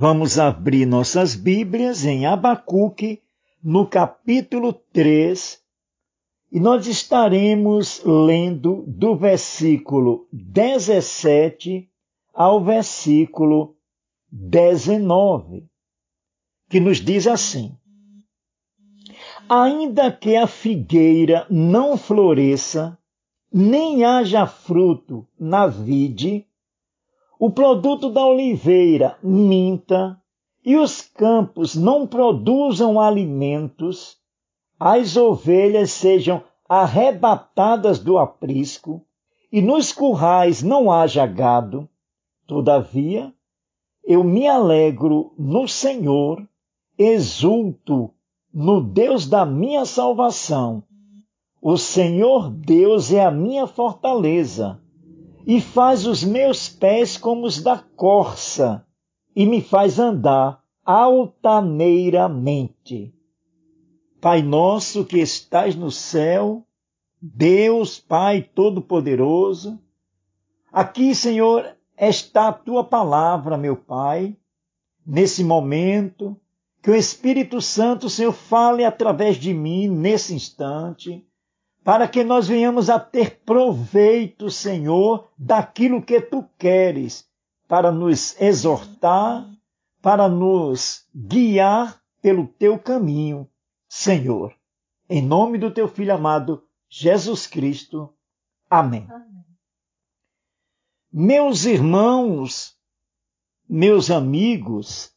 Vamos abrir nossas Bíblias em Abacuque, no capítulo 3, e nós estaremos lendo do versículo 17 ao versículo 19, que nos diz assim: Ainda que a figueira não floresça, nem haja fruto na vide, o produto da oliveira minta e os campos não produzam alimentos, as ovelhas sejam arrebatadas do aprisco e nos currais não haja gado, todavia eu me alegro no Senhor, exulto no Deus da minha salvação. O Senhor Deus é a minha fortaleza e faz os meus pés como os da corça, e me faz andar altaneiramente. Pai nosso que estás no céu, Deus Pai Todo-Poderoso, aqui, Senhor, está a tua palavra, meu Pai, nesse momento, que o Espírito Santo, Senhor, fale através de mim nesse instante para que nós venhamos a ter proveito, Senhor, daquilo que tu queres, para nos exortar, para nos guiar pelo teu caminho, Senhor. Em nome do teu filho amado, Jesus Cristo. Amém. Amém. Meus irmãos, meus amigos,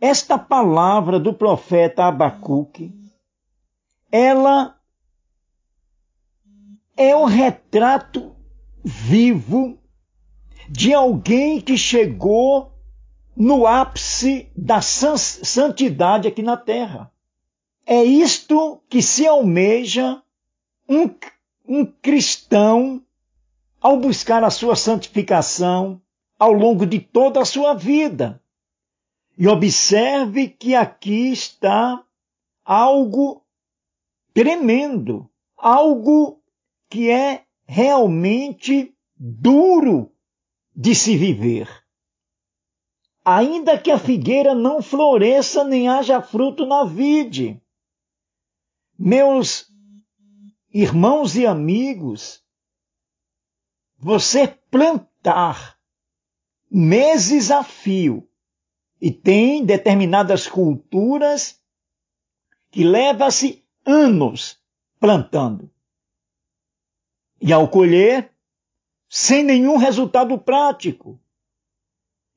esta palavra do profeta Abacuque, ela é o retrato vivo de alguém que chegou no ápice da santidade aqui na terra. É isto que se almeja um, um cristão ao buscar a sua santificação ao longo de toda a sua vida. E observe que aqui está algo tremendo, algo que é realmente duro de se viver. Ainda que a figueira não floresça nem haja fruto na vide. Meus irmãos e amigos, você plantar meses a fio e tem determinadas culturas que leva-se anos plantando e ao colher, sem nenhum resultado prático.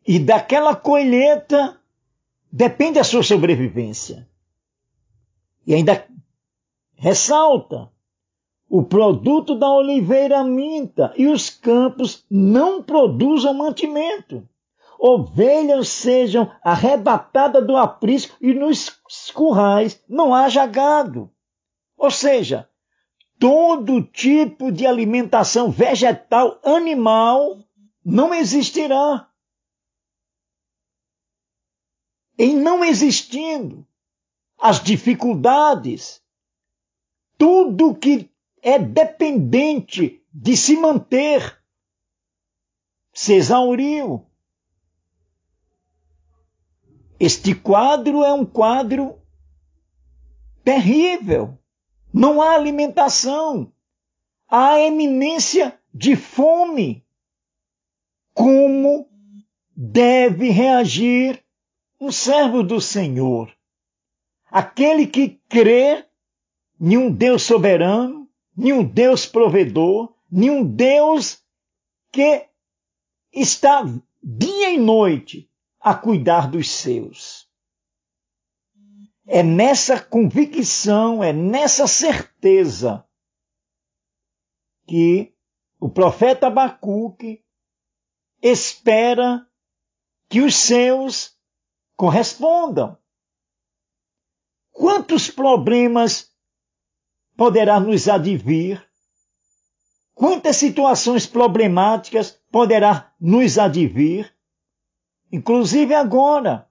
E daquela colheita depende a sua sobrevivência. E ainda ressalta: o produto da oliveira minta e os campos não produzam mantimento. Ovelhas sejam arrebatadas do aprisco e nos currais não haja gado. Ou seja, todo tipo de alimentação vegetal, animal, não existirá. Em não existindo as dificuldades, tudo que é dependente de se manter se exauriu. Este quadro é um quadro terrível. Não há alimentação. Há eminência de fome. Como deve reagir um servo do Senhor? Aquele que crê em um Deus soberano, em um Deus provedor, em um Deus que está dia e noite a cuidar dos seus. É nessa convicção, é nessa certeza que o profeta Abacuque espera que os seus correspondam. Quantos problemas poderá nos advir? Quantas situações problemáticas poderá nos advir? Inclusive agora,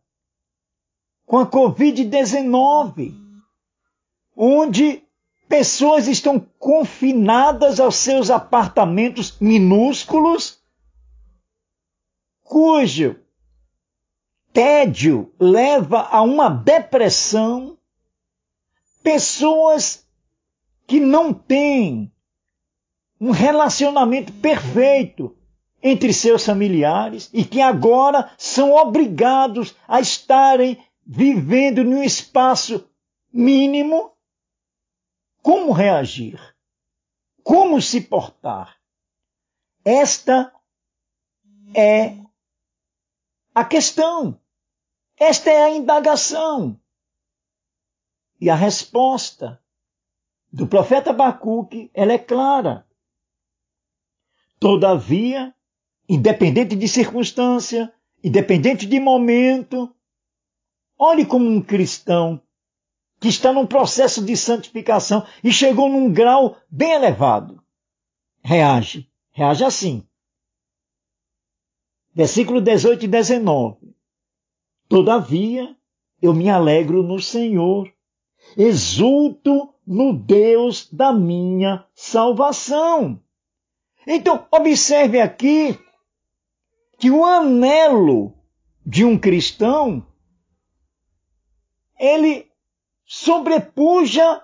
com a Covid-19, onde pessoas estão confinadas aos seus apartamentos minúsculos, cujo tédio leva a uma depressão, pessoas que não têm um relacionamento perfeito entre seus familiares e que agora são obrigados a estarem vivendo num espaço mínimo. Como reagir? Como se portar? Esta é a questão. Esta é a indagação. E a resposta do profeta Abacuque, ela é clara. Todavia, independente de circunstância, independente de momento, olhe como um cristão que está num processo de santificação e chegou num grau bem elevado. Reage. Reage assim. Versículo 18 e 19. Todavia, eu me alegro no Senhor, exulto no Deus da minha salvação. Então, observe aqui que o anelo de um cristão ele sobrepuja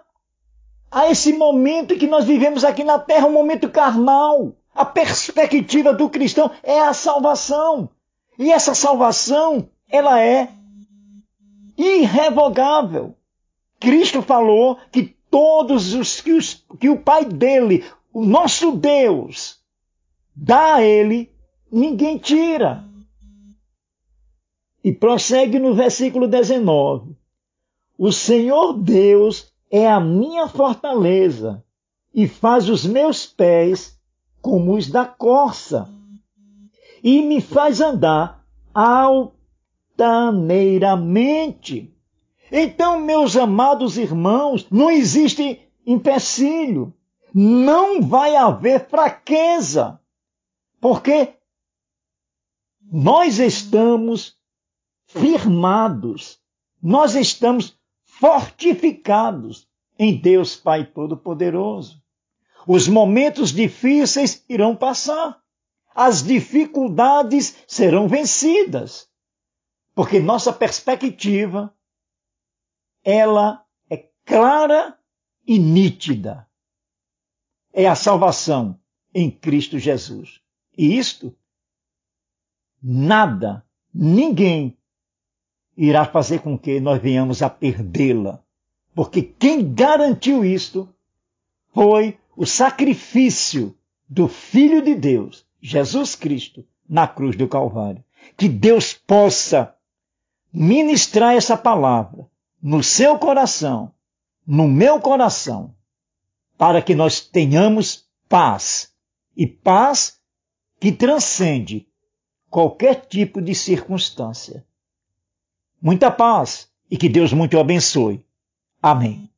a esse momento que nós vivemos aqui na terra, um momento carnal. A perspectiva do cristão é a salvação. E essa salvação, ela é irrevogável. Cristo falou que todos os que, os que o Pai dele, o nosso Deus, dá a ele, ninguém tira. E prossegue no versículo 19: O Senhor Deus é a minha fortaleza e faz os meus pés como os da corça, e me faz andar altaneiramente. Então, meus amados irmãos, não existe empecilho, não vai haver fraqueza, porque nós estamos firmados, nós estamos fortificados em Deus Pai Todo-Poderoso. Os momentos difíceis irão passar. As dificuldades serão vencidas. Porque nossa perspectiva, ela é clara e nítida. É a salvação em Cristo Jesus. E isto, nada, ninguém irá fazer com que nós venhamos a perdê-la. Porque quem garantiu isto foi o sacrifício do Filho de Deus, Jesus Cristo, na cruz do Calvário. Que Deus possa ministrar essa palavra no seu coração, no meu coração, para que nós tenhamos paz. E paz que transcende qualquer tipo de circunstância. Muita paz e que Deus muito o abençoe. Amém.